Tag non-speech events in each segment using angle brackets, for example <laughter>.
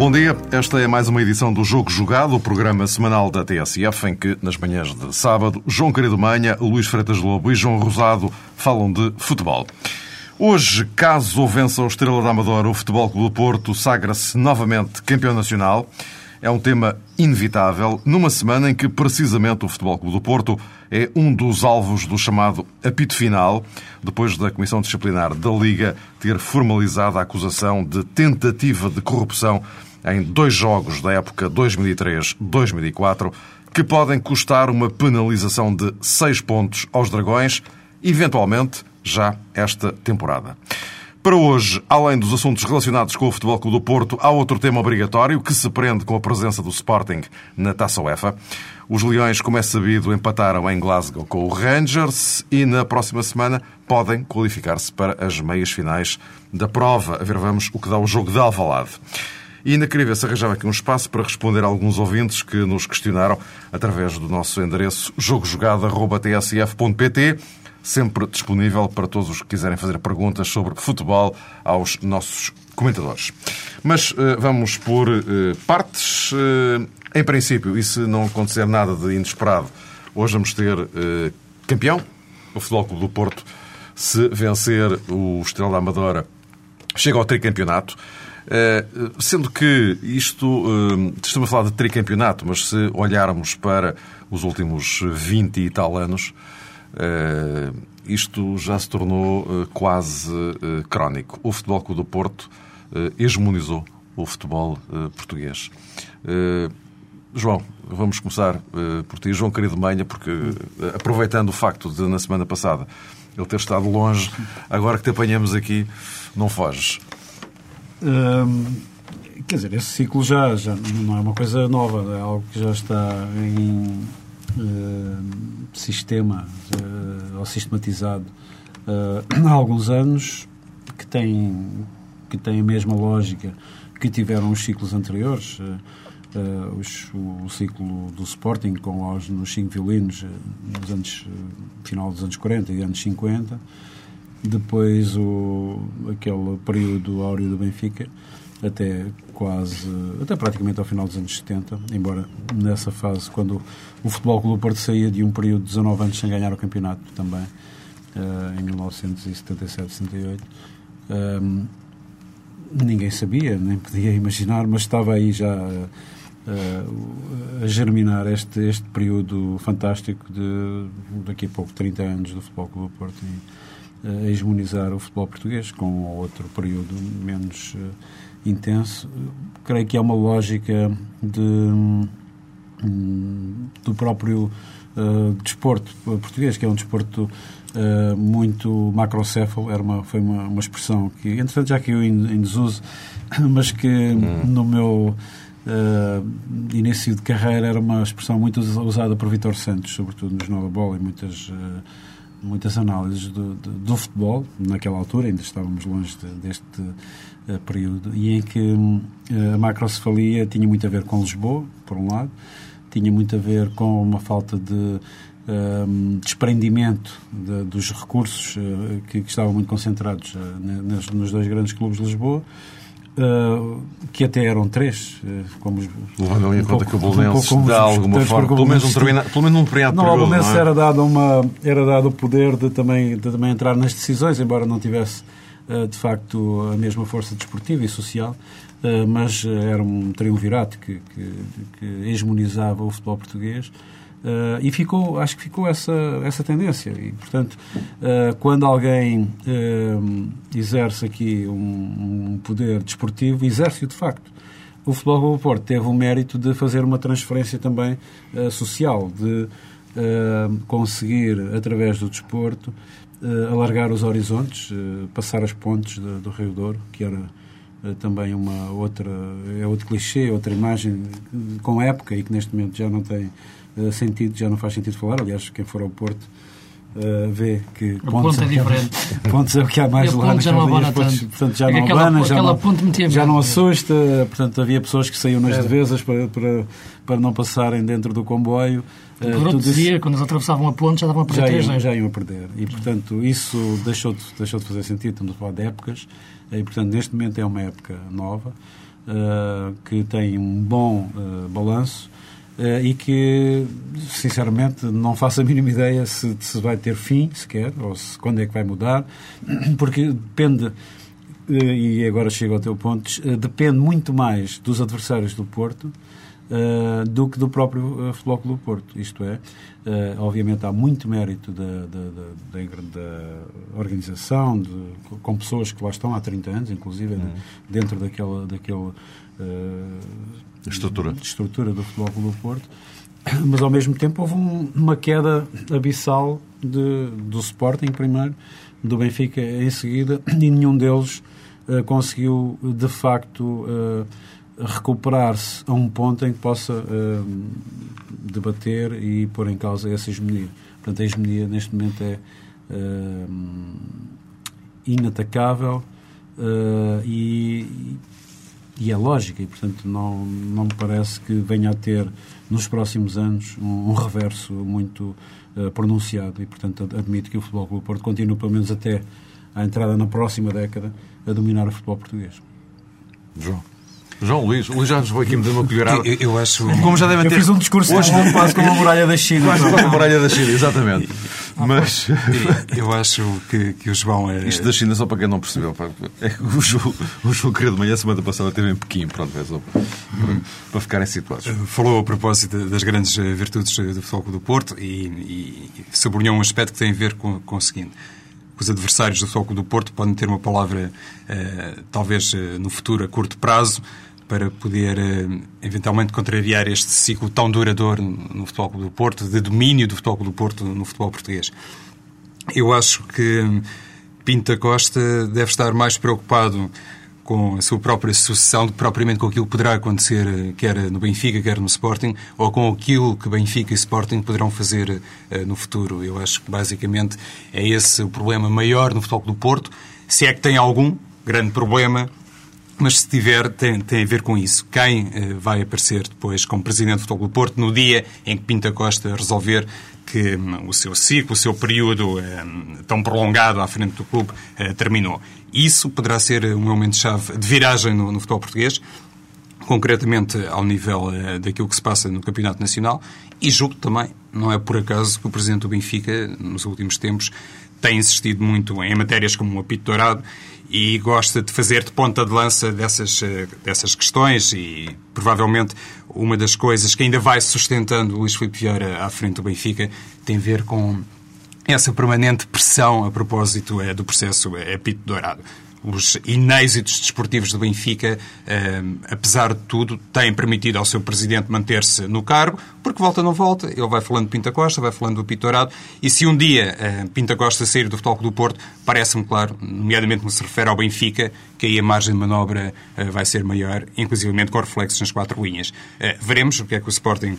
Bom dia, esta é mais uma edição do Jogo Jogado, o programa semanal da TSF, em que, nas manhãs de sábado, João Querido Manha, Luís Freitas Lobo e João Rosado falam de futebol. Hoje, caso vença o Estrela da Amadora, o Futebol Clube do Porto sagra-se novamente campeão nacional. É um tema inevitável, numa semana em que, precisamente, o Futebol Clube do Porto é um dos alvos do chamado apito final, depois da Comissão Disciplinar da Liga ter formalizado a acusação de tentativa de corrupção em dois jogos da época 2003-2004, que podem custar uma penalização de seis pontos aos Dragões, eventualmente já esta temporada. Para hoje, além dos assuntos relacionados com o Futebol Clube do Porto, há outro tema obrigatório que se prende com a presença do Sporting na Taça UEFA. Os Leões, como é sabido, empataram em Glasgow com o Rangers e na próxima semana podem qualificar-se para as meias finais da prova. A ver, vamos o que dá o jogo de Alvalade. E ainda queria ver se arranjava aqui um espaço para responder a alguns ouvintes que nos questionaram através do nosso endereço jogojogada.tsf.pt sempre disponível para todos os que quiserem fazer perguntas sobre futebol aos nossos comentadores. Mas uh, vamos por uh, partes. Uh, em princípio, e se não acontecer nada de inesperado, hoje vamos ter campeão, o Futebol Clube do Porto, se vencer o Estrela da Amadora, chega ao tricampeonato. Sendo que isto, estamos a falar de tricampeonato, mas se olharmos para os últimos 20 e tal anos, Uh, isto já se tornou quase crónico. O Futebol Clube do Porto hegemonizou o futebol português. João, vamos começar por ti. João Querido Manha, porque aproveitando o facto de, na semana passada, ele ter estado longe, agora que te apanhamos aqui, não foges. Quer dizer, esse ciclo já, já não é uma coisa nova, é algo que já está em uh, sistema uh, ou sistematizado uh, há alguns anos que tem, que tem a mesma lógica que tiveram os ciclos anteriores. Os, o, o, ciclo do Sporting com os, nos cinco violinos nos anos final dos anos 40 e anos 50 depois o, aquele período áureo do Benfica até quase, até praticamente ao final dos anos 70, embora nessa fase, quando o Futebol Clube Porto saía de um período de 19 anos sem ganhar o campeonato também, uh, em 1977, 78, um, ninguém sabia, nem podia imaginar, mas estava aí já uh, a germinar este, este período fantástico de daqui a pouco 30 anos do Futebol Clube Porto. E, a hegemonizar o futebol português com outro período menos intenso. Creio que é uma lógica de, hum, do próprio uh, desporto português, que é um desporto uh, muito macrocéfalo, era uma, foi uma, uma expressão que, entretanto, já caiu em, em desuso, <coughs> mas que hum. no meu uh, início de carreira era uma expressão muito usada por Vitor Santos, sobretudo nos Nova Bola e muitas muitas análises do, do, do, futebol, naquela altura, ainda estávamos longe de, deste uh, período, e em que uh, a macrocefalia tinha muito a ver com Lisboa, por um lado, tinha muito a ver com uma falta de uh, desprendimento de, dos recursos que, que, estavam muito concentrados nos, nos dois grandes clubes de Lisboa, Uh, que até eram três, uh, como levando em conta que o Bolonense um dá alguma forma, pelo menos um determinado, pelo menos um período não, ao Bolonense é? era dado uma era dado o poder de também de também entrar nas decisões, embora não tivesse uh, de facto a mesma força desportiva e social, mas era um triunvirato que, que, que hegemonizava o futebol português Uh, e ficou, acho que ficou essa, essa tendência. E, portanto, uh, quando alguém uh, exerce aqui um, um, poder desportivo, exerce-o de facto. O Futebol do Porto teve o mérito de fazer uma transferência também social, de conseguir, através do desporto, alargar os horizontes, passar as pontes de, do Rio Douro, que era também uma outra, é outro clichê, outra imagem com época e que neste momento já não tem sentido, já não faz sentido falar. Aliás, quem for ao Porto uh, vê que a pontos, é diferente. pontos é o que há mais <laughs> lá já não abana tanto. Portanto, já não aquela, abana, já aquela não, já não assusta. Portanto, havia pessoas que saíam nas Era. devesas para, para, para não passarem dentro do comboio. Por outro tudo isso- dia, quando eles atravessavam a ponte, já estavam a perder já três, iam, né? já iam a perder. E, portanto, isso deixou de, deixou de fazer sentido. Estamos a falar de épocas. E, portanto, neste momento é uma época nova, eh, que tem um bom eh, balanço eh, e que, sinceramente, não faço a mínima ideia se, se vai ter fim, sequer, ou se, quando é que vai mudar, <clears throat> porque depende, eh, e agora chego ao teu ponto, eh, depende muito mais dos adversários do Porto Uh, do que do próprio uh, Futebol Clube do Porto. Isto é, uh, obviamente há muito mérito da, da, da, da- da organização, de- com pessoas que lá estão há 30 anos, inclusive, Uhum. dentro daquela, daquele, Estrutura. de estrutura do Futebol Clube do Porto. Mas, ao mesmo tempo, houve um- uma queda abissal de, do Sporting, primeiro, do Benfica em seguida, e nenhum deles eh, conseguiu, de facto, eh, recuperar-se a um ponto em que possa eh, debater e pôr em causa essa hegemonia. Portanto, a hegemonia, neste momento, é eh, inatacável eh, e, e é lógica e, portanto, não, não me parece que venha a ter nos próximos anos um, um reverso muito eh, pronunciado e, portanto, ad- admito que o Futebol Clube do Porto continue, pelo menos até à entrada na próxima década, a dominar o futebol português. João. João Luís. O Luís já nos foi aqui meter uma colherada. Eu, eu acho. Como já devem Eu ter. fiz um discurso Hoje quase como a muralha da China. Quase como a muralha da China, exatamente. Mas Eu acho que, que o João é. isto da China, só para quem não percebeu, é que o João, o João querido de manhã, semana passada, esteve em Pequim, pronto, é para, para ficarem situados. Falou a propósito das grandes eh, virtudes eh, do Futebol do Porto e, e sublinhou um aspecto que tem a ver com, com o seguinte. Os adversários do Futebol do Porto podem ter uma palavra, eh, talvez eh, no futuro, a curto prazo, para poder eh, eventualmente contrariar este ciclo tão duradouro no Futebol Clube do Porto, de domínio do Futebol Clube do Porto no futebol português. Eu acho que hum, Pinto da Costa deve estar mais preocupado com a sua própria sucessão do que propriamente com aquilo que poderá acontecer, eh, quer no Benfica, quer no Sporting, ou com aquilo que Benfica e Sporting poderão fazer eh, no futuro. Eu acho que basicamente é esse o problema maior no futebol do Porto. Se é que tem algum grande problema, mas se tiver, tem, tem a ver com isso. Quem eh, vai aparecer depois como Presidente do Futebol do Porto no dia em que Pinta Costa resolver que hum, o seu ciclo, o seu período hum, tão prolongado à frente do clube eh, terminou. Isso poderá ser um elemento-chave de viragem no, no futebol português, concretamente ao nível eh, daquilo que se passa no Campeonato Nacional e julgo também, não é por acaso que o Presidente do Benfica, nos últimos tempos, tem insistido muito em matérias como o apito dourado e gosta de fazer de ponta de lança dessas, eh, dessas questões e provavelmente uma das coisas que ainda vai sustentando Luís Filipe Vieira à frente do Benfica tem a ver com essa permanente pressão a propósito é, do processo é, Apito Dourado. Os inêxitos desportivos do Benfica, eh, apesar de tudo, têm permitido ao seu presidente manter-se no cargo, porque volta não volta, ele vai falando de Pinta Costa, vai falando do Apito Dourado, e se um dia eh, Pinta Costa sair do Futebol do Porto, parece-me claro, nomeadamente no se refere ao Benfica, que aí a margem de manobra eh, vai ser maior, inclusivamente com reflexos nas quatro linhas. Eh, veremos o que é que o Sporting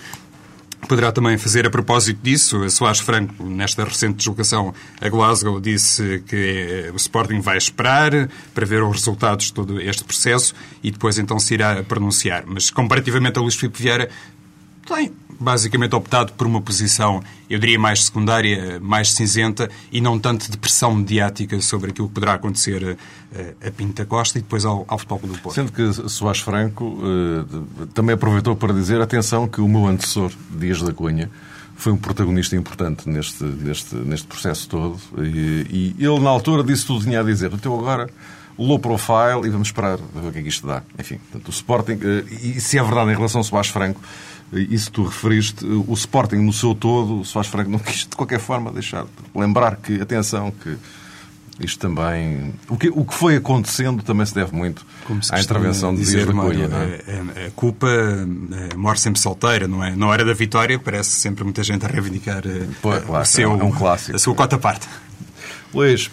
Poderá também fazer a propósito disso. Soares Franco, nesta recente deslocação a Glasgow, disse que eh, o Sporting vai esperar para ver os resultados de todo este processo e depois então se irá pronunciar. Mas comparativamente a Luís Filipe Vieira, tem basicamente optado por uma posição, eu diria, mais secundária, mais cinzenta e não tanto de pressão mediática sobre aquilo que poderá acontecer eh, a Pinta Costa e depois ao, ao Futebol do Porto. Sendo que Soares Franco eh, também aproveitou para dizer, atenção, que o meu antecessor, Dias da Cunha, foi um protagonista importante neste, neste, neste processo todo. E, e ele, na altura, disse tudo o que tinha a dizer. Então, agora, low profile e vamos esperar ver o que é que isto dá. Enfim, portanto, o Sporting, eh, e se é verdade em relação ao Soares Franco, isso tu referiste, eh, o Sporting no seu todo, o Soares Franco não <laughs> quis de qualquer forma deixar de lembrar que, atenção, que isto também. O que, o que foi acontecendo também se deve muito Como se à intervenção de Dias da Cunha. não é? a, a- culpa eh, morre sempre solteira, não é? Na hora da vitória parece sempre muita gente a reivindicar eh, Pô, claro, o seu, é um clássico. a sua cota parte. Luís,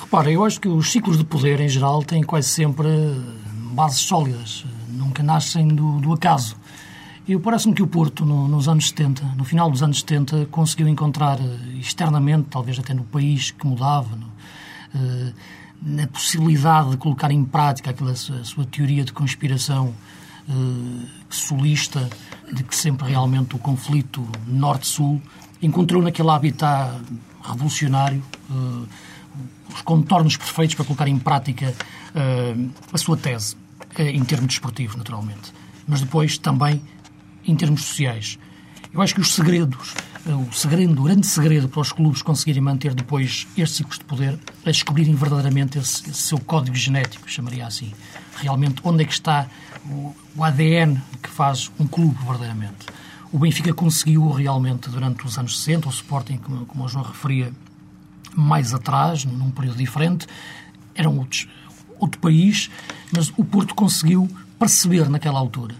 Repara, eu acho que os ciclos de poder, em geral, têm quase sempre bases sólidas. Nunca nascem do, do acaso. Eu parece-me que o Porto, no, nos anos 70, no final dos anos 70, conseguiu encontrar eh, externamente, talvez até no país que mudava, no, eh, na possibilidade de colocar em prática aquela sua, sua teoria de conspiração eh, solista, de que sempre realmente o conflito norte-sul encontrou naquele habitat revolucionário eh, os contornos perfeitos para colocar em prática eh, a sua tese, eh, em termos desportivos, naturalmente. Mas depois também em termos sociais. Eu acho que os segredos, eh, o segredo, o grande segredo para os clubes conseguirem manter depois estes ciclos de poder é descobrirem verdadeiramente esse, esse seu código genético, chamaria assim. Realmente, onde é que está o, o ADN que faz um clube verdadeiramente. O Benfica conseguiu realmente durante os anos 60, o Sporting, como, como o João referia, mais atrás, num período diferente, eram outros, outro país, mas o Porto conseguiu perceber naquela altura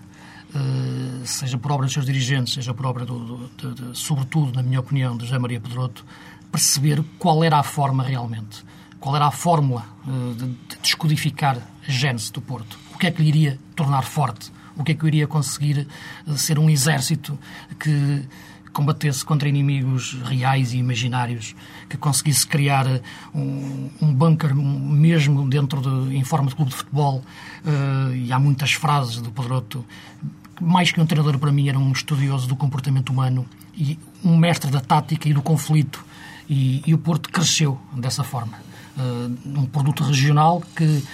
Uh, seja por obra dos seus dirigentes, seja por obra, do, do, de, de, sobretudo, na minha opinião, de José Maria Pedroto, perceber qual era a forma realmente, qual era a fórmula uh, de, de, descodificar a gênese do Porto. O que é que lhe iria tornar forte? O que é que iria conseguir uh, ser um exército que combatesse contra inimigos reais e imaginários, que conseguisse criar um, um bunker mesmo dentro de, em forma de clube de futebol. e há muitas frases do Pedroto mais que um treinador para mim, era um estudioso do comportamento humano e um mestre da tática e do conflito. E, e o Porto cresceu dessa forma. Uh, um produto regional que,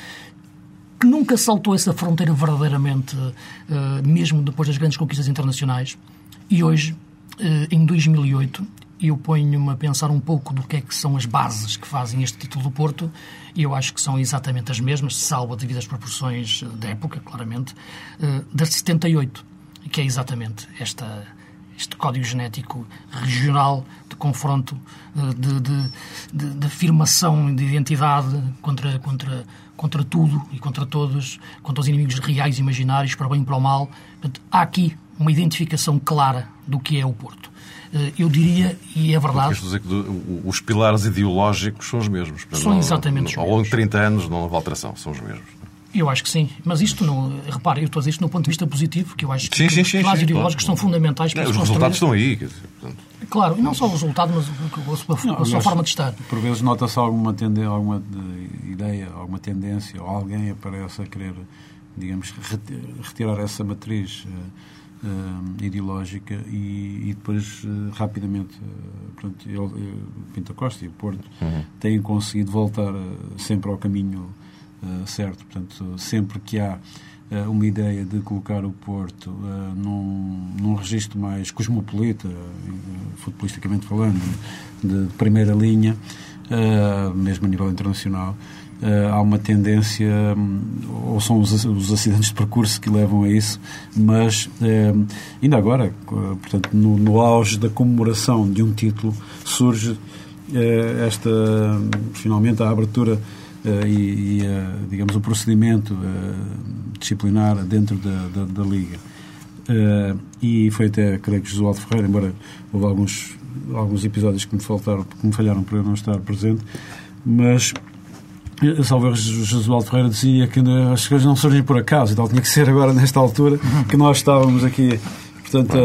que nunca saltou essa fronteira verdadeiramente, uh, mesmo depois das grandes conquistas internacionais. E hoje, uh, em 2008, eu ponho-me a pensar um pouco do que é que são as bases que fazem este título do Porto e eu acho que são exatamente as mesmas, salvo devido às proporções da época, claramente, das 78, que é exatamente esta, este código genético regional de confronto, de, de, de, de afirmação de identidade contra, contra, contra tudo e contra todos, contra os inimigos reais e imaginários, para o bem e para o mal. Portanto, há aqui uma identificação clara do que é o Porto eu diria, e é verdade. dizer que os pilares ideológicos são os mesmos. Portanto, são exatamente os mesmos. Ao longo de 30 anos não houve alteração, são os mesmos. Eu acho que sim, mas isto, não, repare, eu estou a dizer isto no ponto de vista positivo, que eu acho sim, que sim, os pilares ideológicos claro. são fundamentais para não, Os resultados estão aí. Dizer, claro, e não só o resultado, mas a sua, não, a sua forma de estar. Por vezes nota-se alguma, tende, alguma ideia, alguma tendência, ou alguém aparece a querer, digamos, retirar essa matriz uh, ideológica e, e depois uh, rapidamente uh, pronto, ele, Pinto Costa e o Porto uhum. têm conseguido voltar sempre ao caminho certo. Portanto, sempre que há uma ideia de colocar o Porto num, num registro mais cosmopolita, futbolisticamente falando, de, de primeira linha, mesmo a nível internacional, Uh, há uma tendência, um, ou são os, acidentes de percurso que levam a isso, mas uh, ainda agora, portanto, no, no, auge da comemoração de um título, surge esta, finalmente, a abertura e, e digamos, o procedimento disciplinar dentro da, da, da Liga. e foi até, creio que Josualdo Ferreira, embora houve alguns, alguns episódios que me, faltaram, que me falharam por eu não estar presente, mas Salve Josualdo Ferreira dizia que as coisas não surgem por acaso e tal. Tinha que ser agora, nesta altura, que nós estávamos aqui, portanto,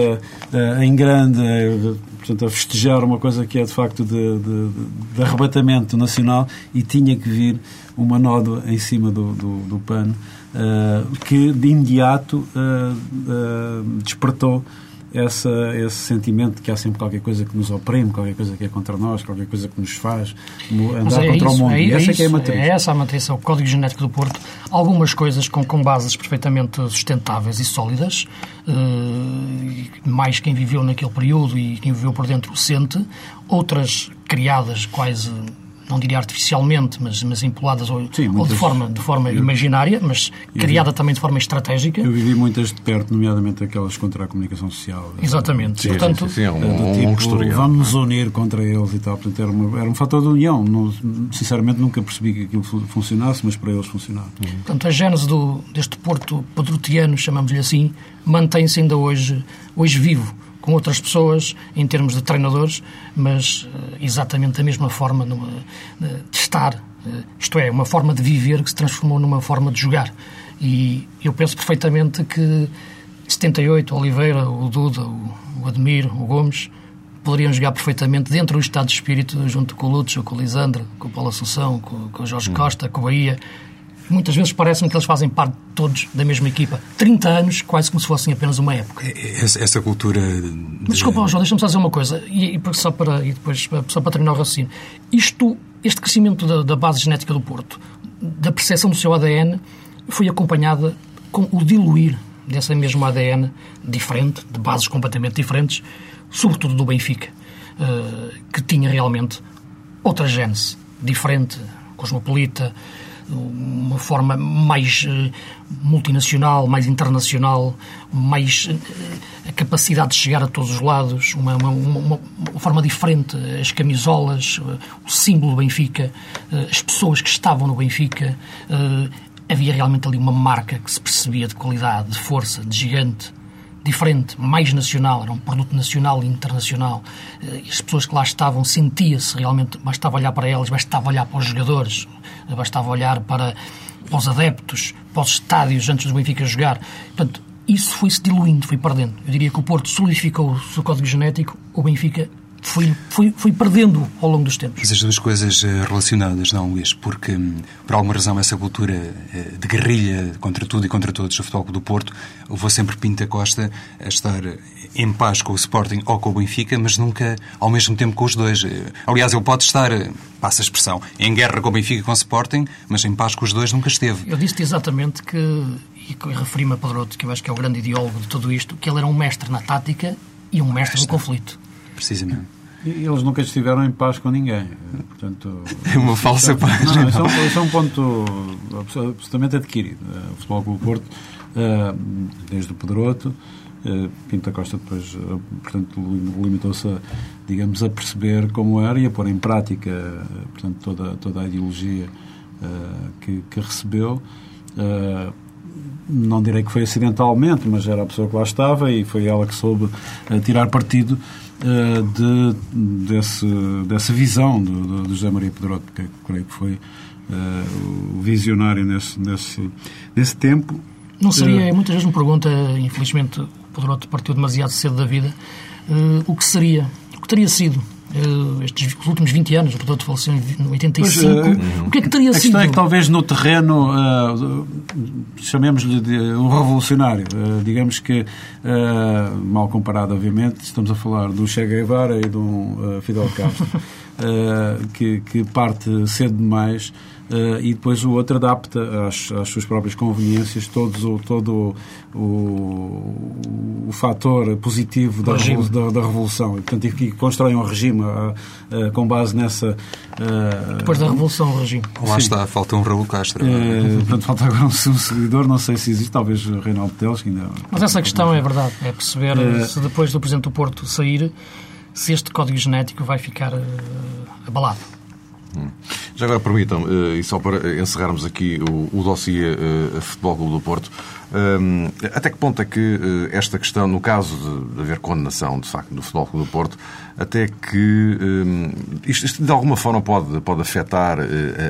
a, a, em grande, a, portanto, a festejar uma coisa que é, de facto, de, de, de arrebatamento nacional e tinha que vir uma nódoa em cima do, do, do pano uh, que, de imediato, uh, uh, despertou essa, esse sentimento de que há sempre qualquer coisa que nos oprime, qualquer coisa que é contra nós, qualquer coisa que nos faz andar é contra isso, o mundo. É, e essa é, é, que é a matriz. É essa a matriz, é o código genético do Porto. Algumas coisas com, com bases perfeitamente sustentáveis e sólidas, uh, mais quem viveu naquele período e quem viveu por dentro sente, outras criadas quase não diria artificialmente, mas, mas empoladas ou, Sim, ou de forma, de forma eu, imaginária, mas criada também de forma estratégica. Eu vivi muitas de perto, nomeadamente aquelas contra a comunicação social. Exatamente. Sim, Portanto, sim, sim, é um, um, tipo, um vamos nos unir contra eles e tal. Portanto, era, uma, era um fator de união. Não, sinceramente, nunca percebi que aquilo funcionasse, mas para eles funcionava. Uhum. Portanto, a gênese do, deste Porto padrotiano, chamamos-lhe assim, mantém-se ainda hoje, hoje vivo com outras pessoas em termos de treinadores, mas uh, exatamente da mesma forma de estar, uh, isto é, uma forma de viver que se transformou numa forma de jogar. E eu penso perfeitamente que 78, o Oliveira, o Duda, o, o Admir, o Gomes, poderiam jogar perfeitamente dentro do estado de espírito, junto com o Lúcio, com o Lisandro, com o Paulo Assunção, com, com o Jorge Costa, com o Bahia. Muitas vezes parece-me que eles fazem parte todos da mesma equipa. 30 anos, quase como se fossem apenas uma época. Essa, essa cultura. De... Desculpa, João, deixa-me só dizer uma coisa, e, e só, para, e depois, só para terminar o raciocínio. Isto, este crescimento da, da base genética do Porto, da percepção do seu ADN, foi acompanhada com o diluir dessa mesma ADN diferente, de bases completamente diferentes, sobretudo do Benfica, eh, que tinha realmente outra gênese, diferente, cosmopolita, uma forma mais eh, multinacional, mais internacional, mais eh, a capacidade de chegar a todos os lados, uma, uma, uma, uma forma diferente, as camisolas, o símbolo do Benfica, as pessoas que estavam no Benfica, havia realmente ali uma marca que se percebia de qualidade, de força, de gigante, diferente, mais nacional, era um produto nacional e internacional. Eh, as pessoas que lá estavam sentia-se realmente, bastava olhar para elas, bastava olhar para os jogadores, bastava olhar para, para os adeptos, para os estádios antes do Benfica jogar. Portanto, isso foi-se diluindo, foi perdendo. Eu diria que o Porto solidificou o seu código genético, o Benfica fui, fui, fui perdendo ao longo dos tempos. Mas as duas coisas eh, relacionadas, não, Luís? Porque, hum, por alguma razão, essa cultura eh, de guerrilha contra tudo e contra todos do Futebol do Porto levou sempre Pinta Costa a estar em paz com o Sporting ou com o Benfica, mas nunca ao mesmo tempo com os dois. Eh, aliás, ele pode estar, passa a expressão, em guerra com o Benfica e com o Sporting, mas em paz com os dois nunca esteve. Eu disse exatamente que, e referi-me a Pedroto, que eu acho que é o grande ideólogo de tudo isto, que ele era um mestre na tática e um mestre no conflito. Precisamente. E eles nunca estiveram em paz com ninguém. Portanto, é uma falsa paz. Não, não, isso, é um, isso é um ponto absolutamente adquirido. O Futebol Clube Porto, eh, desde o Pedroto, eh, Pinto da Costa depois, eh, portanto, limitou-se a, digamos, a perceber como era e a pôr em prática, portanto, toda, toda a ideologia que, que recebeu não direi que foi acidentalmente, mas era a pessoa que lá estava e foi ela que soube tirar partido de, desse, dessa visão do, do, José Maria Pedroto, que creio que foi uh, o visionário nesse, nesse, nesse tempo. Não seria, uh, muitas vezes me pergunta, infelizmente o Pedroto partiu demasiado cedo da vida, o que seria, o que teria sido Uh, estes últimos 20 anos, o Pedroto faleceu em 85, pois, uh, o que é que teria a sido? A questão é que talvez no terreno, uh, chamemos-lhe de um revolucionário, digamos que, mal comparado obviamente, estamos a falar do Che Guevara e do Fidel Castro, <laughs> que, que parte cedo demais Uh, e depois o outro adapta às, às suas próprias conveniências todos o, todo o, o, o fator positivo da, revolu da, da, revolução. E, portanto, e, constrói um regime uh, uh, com base nessa... depois da revolução, o regime. Lá Sim. está, falta um Raul Castro. portanto, falta agora um, um, seguidor, não sei se existe, talvez Reinaldo Teles, que ainda... Mas essa questão é verdade, é perceber se depois do Presidente do Porto sair, se este código genético vai ficar abalado. Já agora permitam, eh, e só para encerrarmos aqui o, o dossiê uh, Futebol Clube do Porto, um, até que ponto é que uh, esta questão, no caso de, de, haver condenação, de facto, do Futebol Clube do Porto, até que um, isto, isto, de alguma forma pode, pode afetar uh,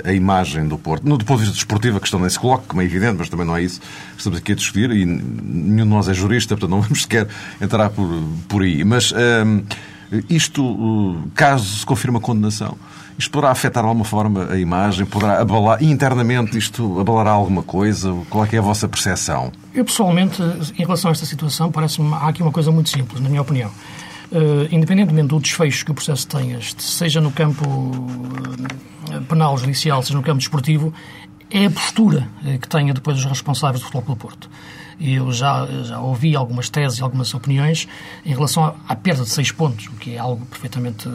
a, a, imagem do Porto? No, do ponto de vista desportivo, a questão nem se coloca, como é evidente, mas também não é isso que estamos aqui a discutir, e nenhum de nós é jurista, portanto não <laughs> vamos sequer entrar por, por aí. Mas um, isto, caso se confirme a condenação, isto poderá afetar de alguma forma a imagem? Poderá abalar, internamente isto abalará alguma coisa? Qual é, que é a vossa percepção? Eu, pessoalmente, em relação a esta situação, parece-me há aqui uma coisa muito simples, na minha opinião. Uh, independentemente do desfecho que o processo tenha, seja no campo uh, penal, judicial, seja no campo desportivo, é a postura uh, que tenha depois os responsáveis do Futebol do Porto. Eu já, já ouvi algumas teses e algumas opiniões em relação à, perda de seis pontos, o que é algo perfeitamente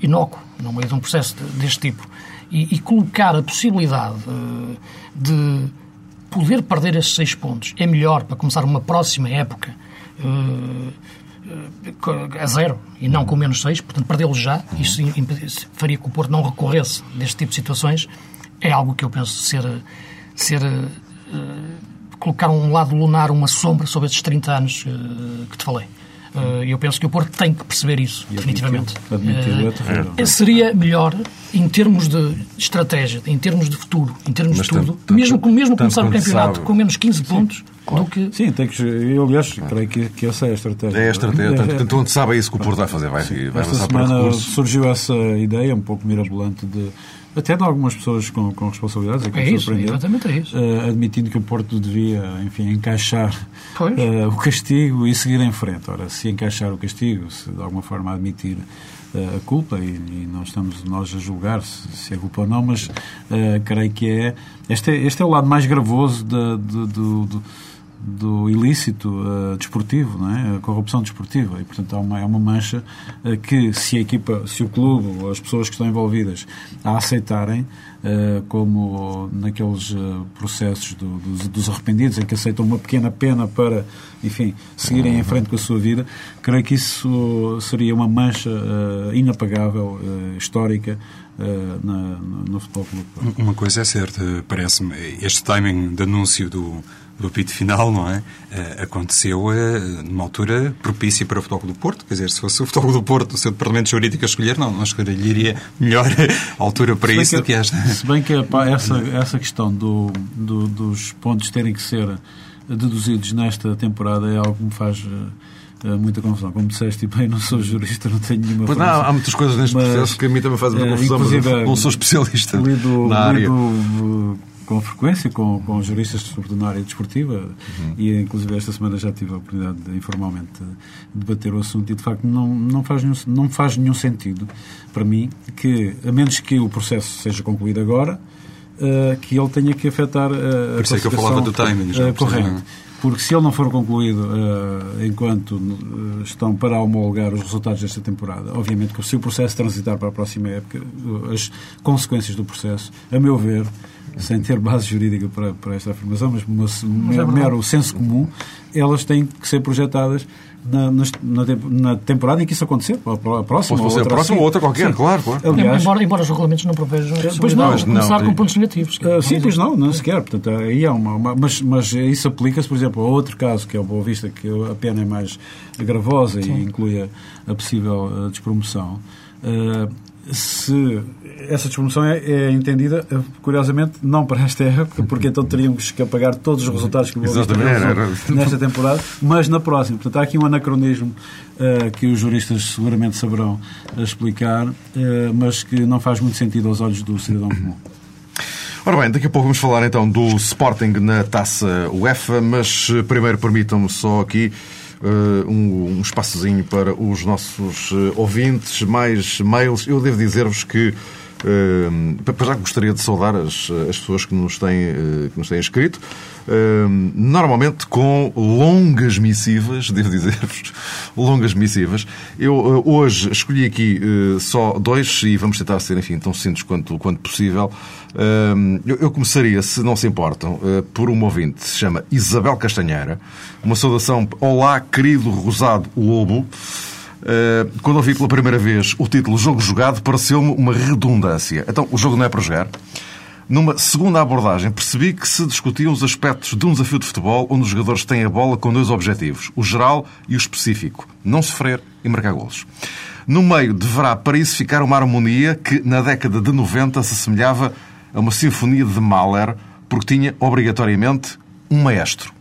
inócuo no meio de um processo deste tipo. E, e colocar a possibilidade uh, de poder perder esses seis pontos é melhor para começar uma próxima época uh, a zero e não com menos seis, portanto perdê-los já, isso faria que o Porto não recorresse deste tipo de situações, é algo que eu penso ser, ser uh, colocar um lado lunar, uma sombra sobre esses 30 anos que te falei. Eh, eu penso que o Porto tem que perceber isso, e definitivamente. É uh, seria melhor, em termos de estratégia, em termos de futuro, em termos Mas de tudo, tanto, mesmo, mesmo começar o campeonato sabe. com menos 15 pontos, do que... Sim, tem que. Eu, aliás, creio que, que essa é a estratégia. É a estratégia. Portanto, portanto, sabe é isso que o Porto vai fazer. Vai, vai Esta semana surgiu essa ideia um pouco mirabolante de. Até de algumas pessoas com, com responsabilidades, é É isso, exatamente é isso. eh, admitindo que o Porto devia, enfim, encaixar eh, o castigo e seguir em frente. Ora, se encaixar o castigo, se de alguma forma admitir eh, a culpa, e, e não estamos nós a julgar se, se é culpa ou não, mas creio que é este, é. este é o lado mais gravoso da- do- do- do, do ilícito eh, desportivo, não é? a corrupção desportiva. E, portanto, há uma, é uma mancha eh, que, se a equipa, se o clube ou as pessoas que estão envolvidas a aceitarem, eh, como naqueles processos do- dos, dos arrependidos, em que aceitam uma pequena pena para, enfim, seguirem em frente com a sua vida, creio que isso seria uma mancha inapagável, histórica, na- no, no Futebol Clube. Uma coisa é certa, parece-me, este timing de anúncio do, do apito final, não é? Eh, aconteceu eh, numa altura propícia para o Futebol do Porto. Quer dizer, se fosse o Futebol do Porto, o seu departamento jurídico a escolher, não, não escolheria melhor <laughs> altura para isso do que esta. Se bem que <laughs> essa, essa questão do, do- dos pontos terem que ser deduzidos nesta temporada é algo que me faz eh, muita confusão. Como disseste, bem, não sou jurista, não tenho nenhuma Pois não, há muitas coisas neste Mas, processo que a mim também fazem muita eh, confusão, não sou especialista lido, na área. lido, com frequência com, com juristas, sobretudo na área desportiva, Uhum. e inclusive esta semana já tive a oportunidade de informalmente debater o assunto e de facto não, não, faz nenhum, não faz nenhum sentido para mim que, a menos que o processo seja concluído agora, eh, que ele tenha que afetar a Por isso é que eu falava do timing, já correto. Porque se ele não for concluído eh, enquanto estão para homologar os resultados desta temporada, obviamente que se o processo transitar para a próxima época, as consequências do processo, a meu ver, sem ter base jurídica para, para esta afirmação, mas, mas é mero, senso comum, elas têm que ser projetadas na, na, na temporada em que isso acontecer, a pró- a próxima. Ou fosse a outra próxima assim. ou outra qualquer, Sim. claro, claro. Aliás, embora, embora os regulamentos não prevejam a Pois não, começar não, com pontos negativos. Uh, sim, pois não, não sequer. Portanto, aí há uma, uma- mas, mas isso aplica-se, por exemplo, a outro caso, que é o Boa Vista, que a pena é mais gravosa e inclui a, a possível uh, despromoção. Uh, se essa despromoção é, é entendida, uh, curiosamente, não para esta época, porque então teríamos que apagar todos os resultados que o Boa Vista nesta temporada, mas na próxima. Portanto, há aqui um anacronismo uh, que os juristas seguramente saberão uh, explicar, uh, mas que não faz muito sentido aos olhos do cidadão comum. Ora bem, daqui a pouco vamos falar então do Sporting na taça UEFA, mas eh, primeiro permitam-me só aqui eh, um, um espaçozinho para os nossos eh, ouvintes, mais mails. Eu devo dizer-vos que para já gostaria de saudar as, as pessoas que nos têm, eh, que nos têm escrito, normalmente com longas missivas, <laughs> devo dizer-vos, longas missivas. Eu eh, hoje escolhi aqui eh, só dois e vamos tentar ser, enfim, tão simples quanto, quanto possível. Eu, começaria, se não se importam, por uma ouvinte se chama Isabel Castanheira. Uma saudação. Olá, querido Rosado Lobo. Uh, quando ouvi pela primeira vez o título Jogo Jogado, pareceu-me uma redundância. Então, o jogo não é para jogar. Numa segunda abordagem, percebi que se discutiam os aspectos de um desafio de futebol onde os jogadores têm a bola com dois objetivos, o geral e o específico. Não sofrer e marcar golos. No meio deverá para isso ficar uma harmonia que na década de 90 se assemelhava a uma sinfonia de Mahler, porque tinha obrigatoriamente um maestro.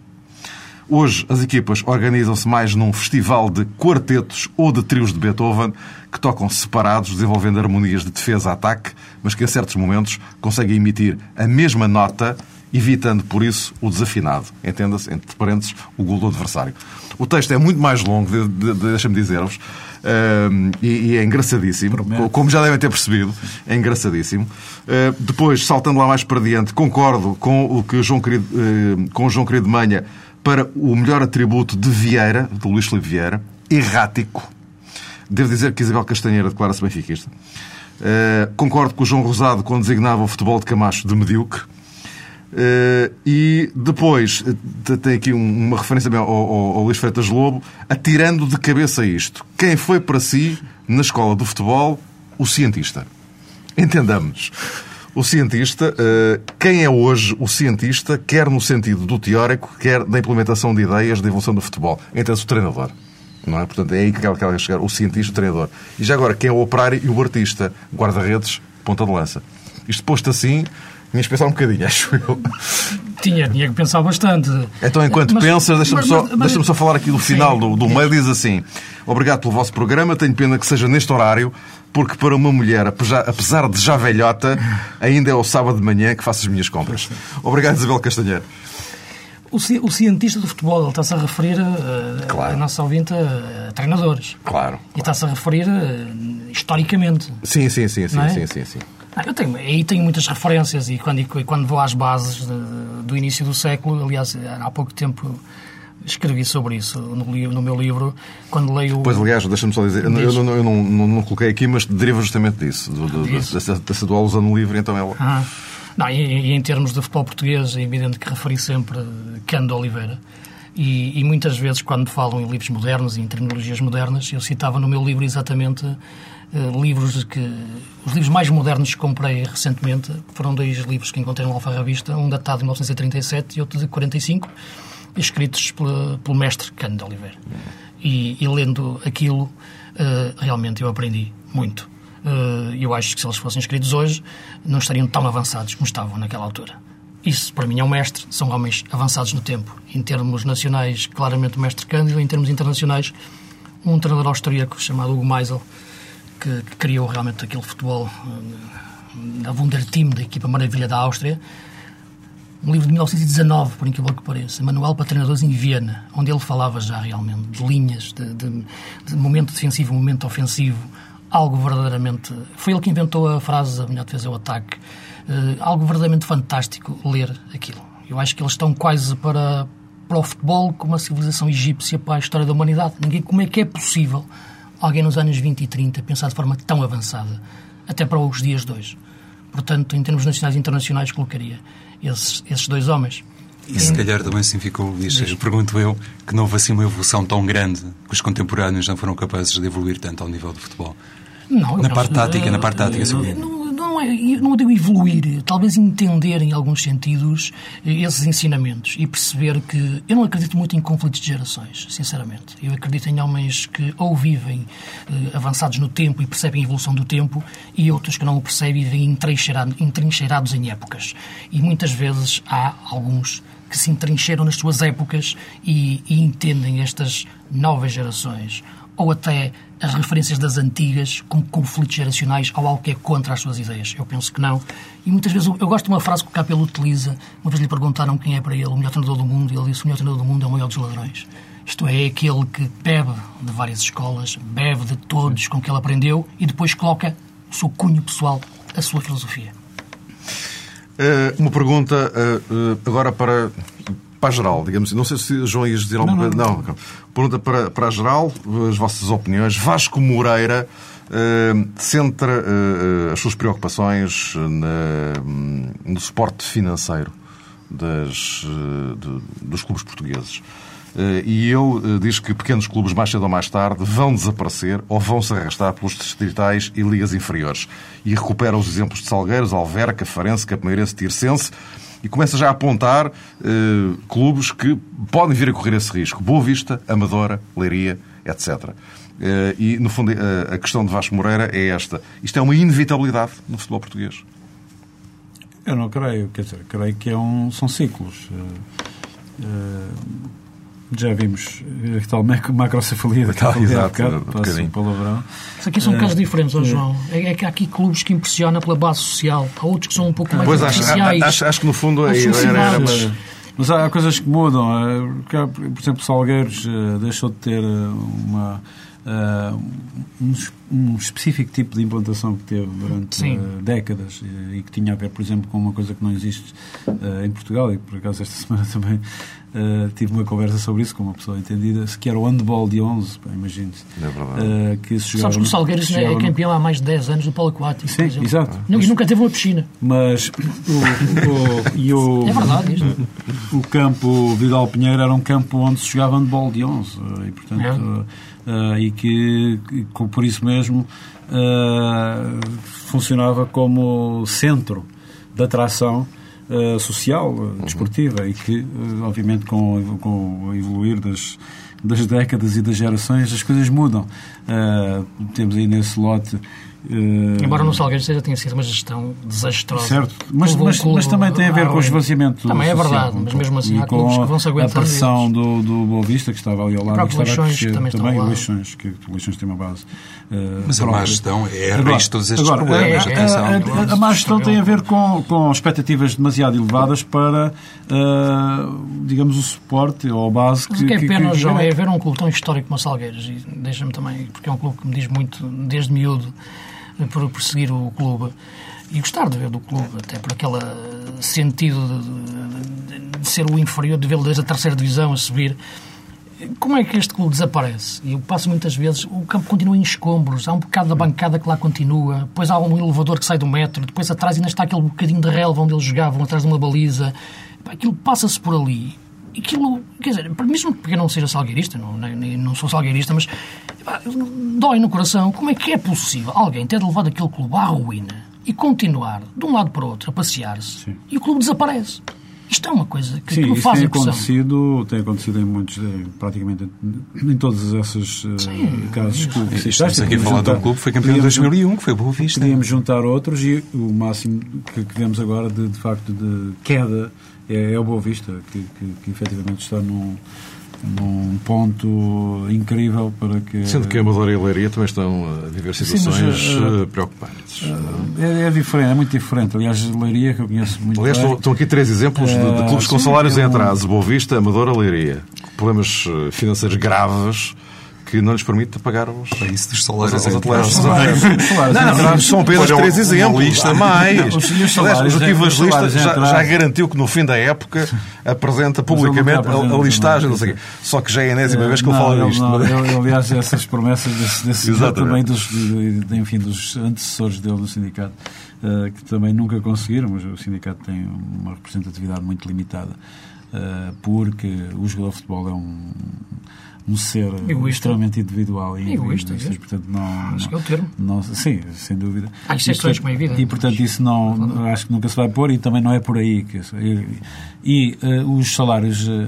Hoje as equipas organizam-se mais num festival de quartetos ou de trios de Beethoven que tocam separados, desenvolvendo harmonias de defesa-ataque, mas que a certos momentos conseguem emitir a mesma nota, evitando por isso o desafinado. Entenda-se, entre parênteses, o gol do adversário. O texto é muito mais longo, de, de, de, deixa-me dizer-vos, um, e, e, é engraçadíssimo, Promete. como já devem ter percebido, é engraçadíssimo. Uh, depois, saltando lá mais para diante, concordo com o que João Querido, uh, com João Querido Manha para o melhor atributo de Vieira, de Luís Filipe Vieira, errático. Devo dizer que Isabel Castanheira declara-se benfiquista. Uh, concordo com o João Rosado quando designava o futebol de Camacho de medíocre. Uh, e depois uh, tem aqui um, uma referência ao, ao, ao Luís Freitas Lobo, atirando de cabeça isto. Quem foi para si, na escola do futebol, o cientista? Entendamos. O cientista, uh, quem é hoje o cientista, quer no sentido do teórico, quer da implementação de ideias de evolução do futebol? Entende-se o treinador. Não é? Portanto, é aí que ela quer chegar. O cientista, o treinador. E já agora, quem é o operário e o artista? Guarda-redes, ponta de lança. Isto posto assim, Tinhas pensar um bocadinho, <laughs> acho eu. Tinha, tinha que pensar bastante. Então, enquanto Mas- pensas, deixa-me só, mas- deixa só falar aqui do Sim. final do, do meio. Diz assim: Obrigado pelo vosso programa. Tenho pena que seja neste horário, porque para uma mulher, apesar, de já velhota, ainda é ao sábado de manhã que faço as minhas compras. Obrigado, Isabel Castanheiro. O, ci- o cientista do futebol, ele está-se a referir, eh, Claro. a nossa ouvinte, a treinadores. Claro. E está-se a referir eh, historicamente. Sim, sim, sim, sim, é? sim, sim, sim. Ah, Eu tenho, aí tenho muitas referências e quando, e quando vou às bases do início do século, aliás, há pouco tempo escrevi sobre isso no, no meu livro, quando leio... Pois, aliás, deixa-me só dizer, eu, não- eu não, eu não, não, não coloquei aqui, mas deriva justamente disso, do, do, dessa, dessa tua alusão no livro, então ela. Ah, não, e, e em termos de futebol português, é evidente que referi sempre de Oliveira. E, e muitas vezes, quando falam em livros modernos e em terminologias modernas, eu citava no meu livro exatamente eh, livros que. Os livros mais modernos que comprei recentemente foram dois livros que encontrei no Alfarrabista, um datado de 1937 e outro de 45, escritos pela- pelo mestre de Oliveira. E, e lendo aquilo, eh, realmente eu aprendi muito. Eh, eu acho que se eles fossem escritos hoje, não estariam tão avançados como estavam naquela altura. Isso, para mim, é um mestre. São homens avançados no tempo. Em termos nacionais, claramente o mestre Cândido. Em termos internacionais, um treinador austríaco chamado Hugo Meisel, que, que criou realmente aquele futebol eh, da Wunderteam, da equipa maravilha da Áustria. Um livro de 1919, por incrível que pareça, Manual para Treinadores em Viena, onde ele falava já realmente de linhas, de, de- de momento defensivo, momento ofensivo, algo verdadeiramente. Foi ele que inventou a frase: a melhor defesa é o ataque. Eh, algo verdadeiramente fantástico ler aquilo. Eu acho que eles estão quase para, para o futebol como a civilização egípcia para a história da humanidade. Ninguém, como é que é possível alguém nos anos 20 e 30 pensar de forma tão avançada, até para os dias de hoje? Portanto, em termos nacionais e internacionais, colocaria esses, esses dois homens. E se calhar também assim ficou, Luís, eu pergunto eu, que não houve assim uma evolução tão grande que os contemporâneos não foram capazes de evoluir tanto ao nível do futebol. Não, Na parte tática, na parte tática, eh, sobretudo. Não, não, é, não digo evoluir, talvez entender em alguns sentidos eh, esses ensinamentos e perceber que eu não acredito muito em conflitos de gerações, sinceramente. Eu acredito em homens que ou vivem eh, avançados no tempo e percebem a evolução do tempo e outros que não o percebem e vivem entrincheirado- entrincheirados em épocas. E muitas vezes há alguns que se entrincheiram nas suas épocas e, e entendem estas novas gerações ou até as referências das antigas como conflitos geracionais ou algo que é contra as suas ideias. Eu penso que não. E muitas vezes eu, gosto de uma frase que o Capelo utiliza. Uma vez lhe perguntaram quem é para ele o melhor treinador do mundo e ele disse o melhor treinador do mundo é o maior dos ladrões. Isto é, é aquele que bebe de várias escolas, bebe de todos com que ele aprendeu e depois coloca o seu cunho pessoal, a sua filosofia. Eh, uma pergunta eh, eh, agora para, para a geral, digamos assim. Não sei se João ias dizer alguma coisa. Não, não. Pergunta para, para a geral, as vossas opiniões. Vasco Moreira eh, centra eh, eh, as suas preocupações na- no suporte financeiro das, eh, de- dos clubes portugueses. Eh, E ele eh, diz que pequenos clubes, mais cedo ou mais tarde, vão desaparecer ou vão se arrastar pelos distritais e ligas inferiores. E recupera os exemplos de Salgueiros, Alverca, Farense, Capimeirense, Tirsense e começa já a apontar eh, clubes que podem vir a correr esse risco. Boa Vista, Amadora, Leiria, etc. Eh, e, no fundo, eh, a questão de Vasco Moreira é esta. Isto é uma inevitabilidade no futebol português. Eu não creio, quer dizer, creio que é um, são ciclos. Eh, já vimos a tal mac- macrocefalia Tal, há exato, um bocadinho. palavrão. Isso aqui são Eh, casos diferentes, ó eh, João. É, é que há aqui clubes que impressionam pela base social. Há outros que são um pouco mais Pois acho, artificiais. acho, acho que no fundo era, era sociedades. mas- Mas há coisas que mudam. eh, Por exemplo, Salgueiros eh, deixou de ter eh, uma, eh, um, um específico tipo de implantação que teve durante Sim. eh, décadas eh, e que tinha a ver, por exemplo, com uma coisa que não existe eh, em Portugal e que, por acaso, esta <laughs> semana também tive uma conversa sobre isso com uma pessoa entendida, que era o handball de 11, pá, imagine-se. É verdade. Que se jogava Sabes que o Salgueiros é no- campeão há mais de 10 anos do polo aquático. Sim, exato. E nunca teve uma piscina. Mas o, o- e o, É verdade isto. o campo Vidal Pinheiro era um campo onde se jogava handball de 11 eh, e portanto eh, e que, que com- por isso mesmo eh, funcionava como centro de atração eh, social, eh, desportiva e que eh, obviamente com, com o evoluir das das décadas e das gerações as coisas mudam. Temos aí nesse lote Uh, Embora no Salgueiros seja tenha sido uma gestão desastrosa. Certo, mas, mas, mas, também tem a ver com o esvaziamento Também é verdade, mas mesmo assim há clubes que vão se aguentar. a pressão do, do Boa Vista, que estava ali ao lado. E Leixões, que também, também o Leixões, que o Leixões tem uma base. Uh, mas a má gestão é a raiz de todos estes agora, problemas. A, a, a, a má gestão tem a ver com, com expectativas demasiado elevadas para, uh, digamos, o suporte ou a base mas que... o que é pena, que, João, é ver um clube tão histórico como o Salgueiros, e deixa-me também, porque é um clube que me diz muito, desde miúdo, por perseguir o clube e gostar de ver do clube, até por aquele sentido de, de, de ser o inferior, de vê-lo desde a terceira divisão a subir. Como é que este clube desaparece? E eu passo muitas vezes, o campo continua em escombros, há um bocado da bancada que lá continua, depois há um elevador que sai do metro, depois atrás ainda está aquele bocadinho de relva onde eles jogavam, atrás de uma baliza. Aquilo passa-se por ali aquilo, quer dizer, mesmo que eu não seja salgueirista, não, nem, não sou salgueirista, mas pá, dói no coração. Como é que é possível alguém ter levado aquele clube à ruína e continuar de um lado para o outro a passear-se e o clube desaparece? Isto é uma coisa que, Sim, que me faz tem impressão. acontecido, tem acontecido em muitos, praticamente em todos esses uh, casos. Que Estamos aqui a falar de um clube que foi campeão em 2001, que foi Boa Vista. Podíamos juntar outros e o máximo que, que vemos agora, de, de facto, de queda é, é o Boa Vista, que, que, que efetivamente está num, num ponto incrível para que... Sendo que a Amadora e a Leiria também estão a viver situações Sim, mas, uh, preocupantes. Uh, é, é, diferente, é muito diferente. Aliás, a Leiria, que eu conheço muito Aliás, bem... estão aqui três exemplos de, de clubes com salários em atraso. Boa Vista, Amadora, Leiria. Problemas financeiros graves que não lhes permite pagar os, é isso dos salários aos atletas. Não, não, são apenas três exemplos. A mais. Aliás, o Evangelista já, já garantiu que no fim da época apresenta publicamente a, listagem, não sei quê. Só que já é a enésima vez que ele fala disto. Aliás, essas promessas desse, desse também dos, enfim, dos antecessores dele no sindicato, que também nunca conseguiram, mas o sindicato tem uma representatividade muito limitada, porque o jogador de futebol é um um ser egoísta. extremamente individual e egoísta. E, e, portanto, não, acho que é o termo. Não, sim, sem dúvida. Há exceções, como é evidente. E, portanto, isso não, não, acho que nunca se vai pôr e também não é por aí. Que, e, e uh, os salários uh,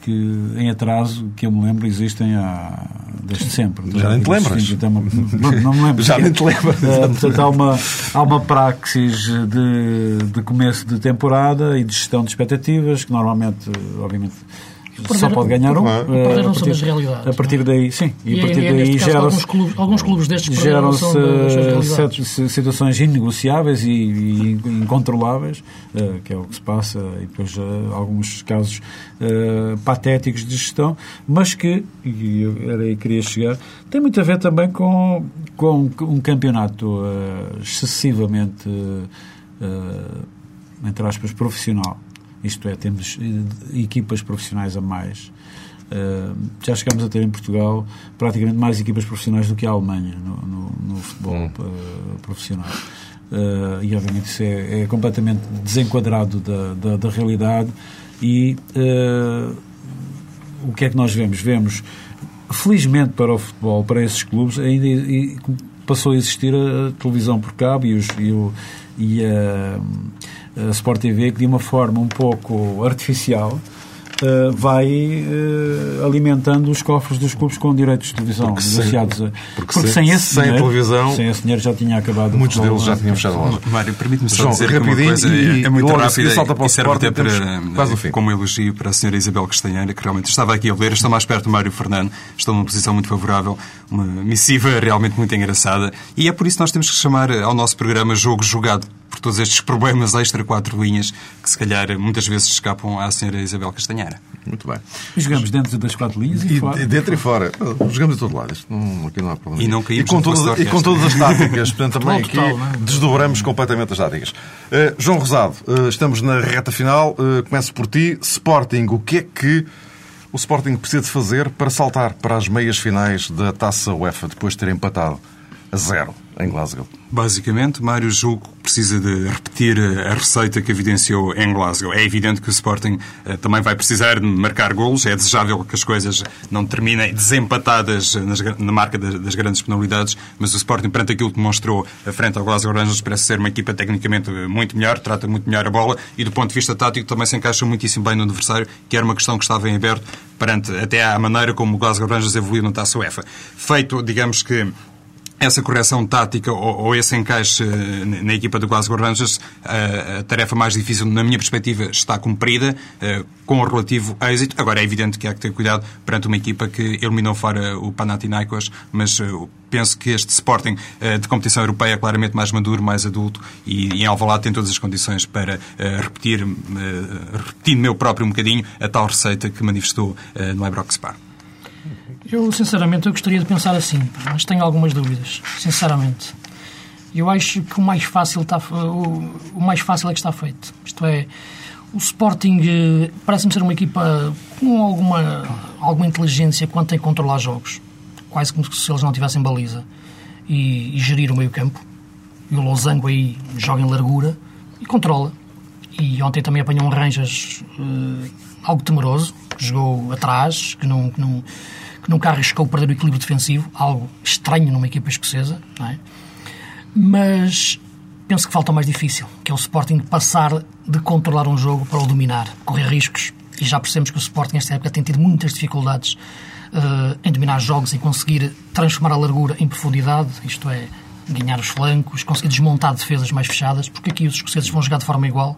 que, em atraso, que eu me lembro, existem há, desde sempre. Já nem te lembras? Uma, não, não me lembro. <laughs> Já nem te lembras. Uh, portanto, há uma, há uma praxis de, de começo de temporada e de gestão de expectativas, que normalmente, obviamente, só pode ganhar um. Claro. Perderam uh, as realidades. A partir daí, sim. E, e a partir é, daí geram alguns clubes, alguns clubes destes geram-se situações inegociáveis e, e incontroláveis, uh, que é o que se passa, e depois uh, alguns casos uh, patéticos de gestão, mas que, e eu era aí que queria chegar, tem muito a ver também com, com um campeonato excessivamente, entre aspas, profissional isto é, temos eh, equipas profissionais a mais. Uh, já chegamos a ter em Portugal praticamente mais equipas profissionais do que a Alemanha no, no, no futebol hum. uh, profissional. Uh, e obviamente isso é, é completamente desenquadrado da, da, da realidade. E o que é que nós vemos? Vemos, felizmente para o futebol, para esses clubes, ainda e, passou a existir a televisão por cabo e, os, e, o, e a a Sport TV, que de uma forma um pouco artificial uh, vai uh, alimentando os cofres dos clubes com direitos de televisão porque negociados. Sem, porque, porque sem, sem, esse sem dinheiro, televisão, sem esse dinheiro já tinha acabado. Muitos deles já tinham fechado a loja. Mário, permite-me só João, dizer que uma coisa e, é muito rápida e, salta para o serve até para, quase como elogio para a senhora Isabel Castanheira, que realmente estava aqui a ler, estou mais perto do Mário Fernando, estou numa posição muito favorável, uma missiva realmente muito engraçada, e é por isso que nós temos que chamar ao nosso programa Jogo Jogado, por todos estes problemas extra quatro linhas que se calhar muitas vezes escapam à senhora Isabel Castanheira. Muito bem. E jogamos dentro das quatro linhas e, e fora. Dentro e fora. Jogamos de todo lado. Isto não, aqui não há problema. E não caímos e com, todas, e com todas as táticas. Portanto, <laughs> também aqui total, é? desdobramos completamente as táticas. Uh, João Rosado, uh, estamos na reta final. Uh, começo por ti. Sporting, o que é que o Sporting precisa de fazer para saltar para as meias finais da Taça UEFA depois de ter empatado a zero em Glasgow? Basicamente, Mário Julgo precisa de repetir a receita que evidenciou em Glasgow. É evidente que o Sporting uh, também vai precisar de marcar golos. É desejável que as coisas não terminem desempatadas nas, na marca das, grandes penalidades, mas o Sporting, perante aquilo que demonstrou a frente ao Glasgow Rangers, parece ser uma equipa tecnicamente muito melhor, trata muito melhor a bola e, do ponto de vista tático, também se encaixa muitíssimo bem no adversário, que era uma questão que estava em aberto perante até a maneira como o Glasgow Rangers evoluiu na Taça UEFA. Feito, digamos que essa correção tática ou, ou, esse encaixe eh, na equipa do Glasgow Rangers, a, a, tarefa mais difícil, na minha perspectiva, está cumprida, uh, com o relativo êxito. Agora, é evidente que há que ter cuidado perante uma equipa que eliminou fora o Panathinaikos, mas penso que este Sporting de competição europeia é claramente mais maduro, mais adulto e, em Alvalade tem todas as condições para repetir, repetindo meu próprio um bocadinho, a tal receita que manifestou no Ibrox Spar. Eu, sinceramente, eu gostaria de pensar assim, mas tenho algumas dúvidas, sinceramente. Eu acho que o mais fácil está, o, o mais fácil é que está feito. Isto é, o Sporting eh, parece-me ser uma equipa com alguma, alguma inteligência quanto a controlar jogos. Quase como se eles não tivessem baliza. E, e gerir o meio campo. E o Losango aí joga em largura e controla. E ontem também apanhou um Rangers uh, algo temeroso. Jogou atrás, que não, que não que nunca arriscou perder o equilíbrio defensivo, algo estranho numa equipa escocesa, é? Mas penso que falta o mais difícil, que é o Sporting passar de controlar um jogo para o dominar, correr riscos. E já percebemos que o Sporting, nesta época, tem tido muitas dificuldades uh, em dominar jogos, em conseguir transformar a largura em profundidade, isto é, ganhar os flancos, conseguir desmontar defesas mais fechadas, porque aqui os escoceses vão jogar de forma igual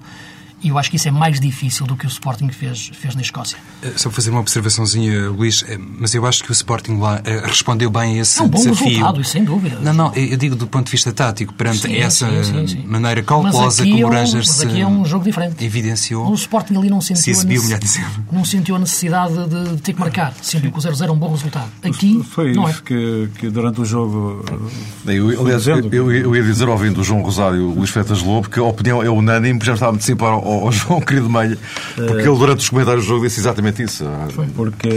e eu acho que isso é mais difícil do que o Sporting fez, fez na Escócia. Eh, só fazer uma observaçãozinha, Luís, eh, mas eu acho que o Sporting lá eh, respondeu bem a esse é um bom desafio. resultado, sem dúvida. Não, não, eu digo do ponto de vista tático, perante sim, essa sim, sim, maneira como é o Rangers mas aqui é um jogo diferente. evidenciou. O Sporting ali não sentiu, se exibiu, a, necess... não sentiu a necessidade de ter que marcar. Sentiu que o 0-0 é um bom resultado. Aqui Foi não isso é. que, que durante o jogo... Eu, aliás, eu, eu, eu, ia dizer, ouvindo o João Rosário e o Luís Fetas Lobo, que a opinião é unânime, já estava a antecipar ao, ao João <laughs> querido Meia, porque ele durante os comentários do jogo disse exatamente isso. Foi porque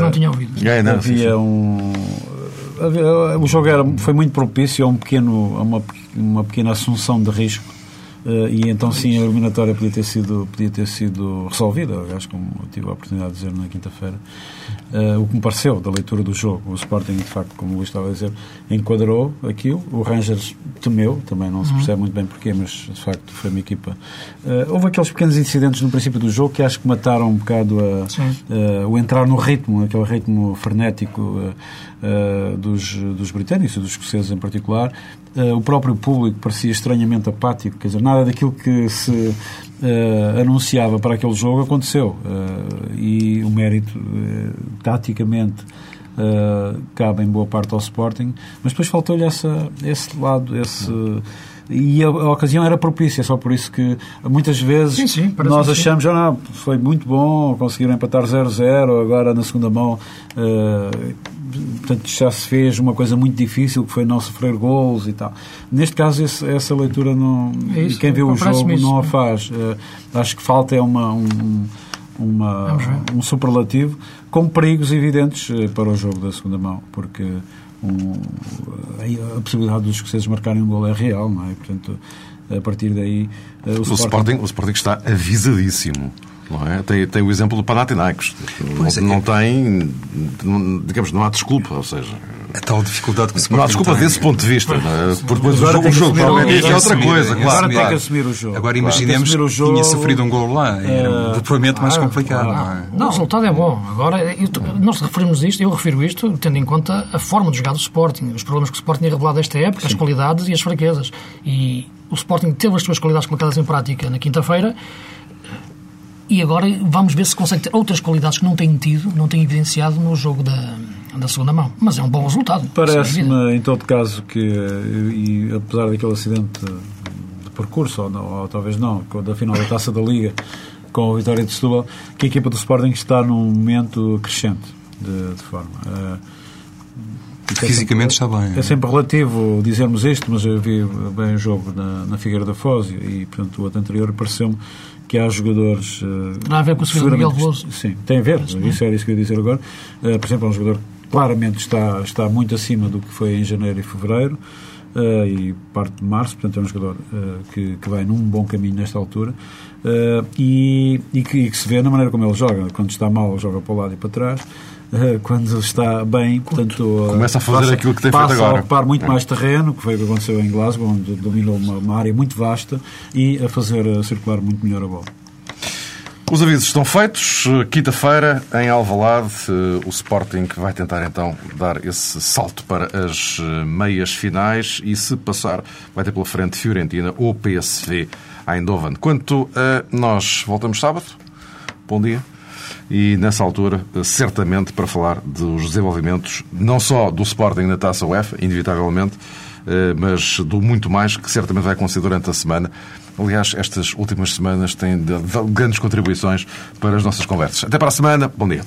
não tinha ouvido. É, não, havia sim, sim. um o jogo era, foi muito propício a um pequeno a uma, uma pequena assunção de risco Uh, e então sim a eliminatória podia ter sido podia ter sido resolvida. Aliás como eu tive a oportunidade de dizer na quinta-feira uh, o que me pareceu da leitura do jogo o Sporting de facto como o Luís estava a dizer enquadrou aquilo. O Rangers temeu também não se uhum. percebe muito bem porquê mas de facto foi uma equipa uh, houve aqueles pequenos incidentes no princípio do jogo que acho que mataram um bocado a, o entrar no ritmo aquele ritmo frenético dos, dos britânicos e dos escoceses em particular o próprio público parecia estranhamente apático quer dizer nada daquilo que se uh, anunciava para aquele jogo aconteceu. Uh, e o mérito, uh, taticamente, cabe em boa parte ao Sporting, mas depois faltou-lhe esse lado, esse. E a, a, ocasião era propícia, só por isso que muitas vezes sim, sim, nós achamos, ah, foi muito bom, conseguiram empatar 0-0, agora na segunda mão portanto, já se fez uma coisa muito difícil, que foi não sofrer gols e tal. Neste caso, esse, essa leitura, não, é isso, quem vê o jogo isso, não a faz. Uh, acho que falta é uma, um, uma, um superlativo com perigos evidentes uh, para o jogo da segunda mão, porque um, a, possibilidade dos escoceses marcarem um gol é real, não é? Portanto, a partir daí... Uh, o, o, Sporting, Sporting, o Sporting está avisadíssimo. Não é? tem, tem o exemplo do Panathinaikos. Não, é. não tem, digamos, não há desculpa, ou seja... A tal dificuldade que Sporting Não há desculpa tem. desse ponto de vista. É? Porque depois o jogo, o jogo provavelmente é outra coisa, claro. Agora tem que assumir o jogo. Agora imaginemos que jogo, tinha sofrido um gol lá. Era uh, provavelmente mais complicado. Não, é? não, o resultado é bom. Agora, eu, nós referimos isto, eu refiro isto, tendo em conta a forma de jogar do Sporting, os problemas que o Sporting tinha revelado esta época, Sim. as qualidades e as fraquezas. E o Sporting teve as suas qualidades colocadas em prática na quinta-feira e agora vamos ver se consegue ter outras qualidades que não tem tido, não tem evidenciado no jogo da, da segunda mão. Mas é um bom resultado. Parece-me, em todo caso, que, e apesar daquele acidente de percurso, ou, não, ou talvez não, da final da taça da Liga com a vitória de Setúbal, que a equipa do Sporting está num momento crescente de, de forma. Uh, Fisicamente é sempre, está bem. É sempre relativo dizermos isto, mas eu vi bem o jogo na, na Figueira da Foz e, portanto, o outro anterior pareceu-me que há jogadores. Uh, Tem a ver com o Sr. Miguel Veloso? Sim, tem a ver. Isso era isso que eu ia dizer agora. Uh, por exemplo, é um jogador que claramente está, está muito acima do que foi em janeiro e fevereiro. Uh, e parte de março, portanto é um jogador uh, que, que vai num bom caminho nesta altura uh, e, e, que, e, que, se vê na maneira como ele joga. Quando está mal, joga para o lado e para trás. quando está bem, portanto, começa a fazer passa, aquilo que tem feito agora. a ocupar muito é. mais terreno, que foi o que aconteceu em Glasgow, onde dominou uma, uma área muito vasta e a fazer circular muito melhor a bola. Os avisos estão feitos. Quinta-feira, em Alvalade, o Sporting vai tentar então dar esse salto para as meias finais e, se passar, vai ter pela frente Fiorentina ou PSV Eindhoven. Quanto a nós, voltamos sábado. Bom dia. E nessa altura, certamente para falar dos desenvolvimentos, não só do Sporting na taça UEFA, inevitavelmente, eh, mas do muito mais que certamente vai acontecer durante a semana. Aliás, estas últimas semanas têm dado grandes contribuições para as nossas conversas. Até para a semana. Bom dia.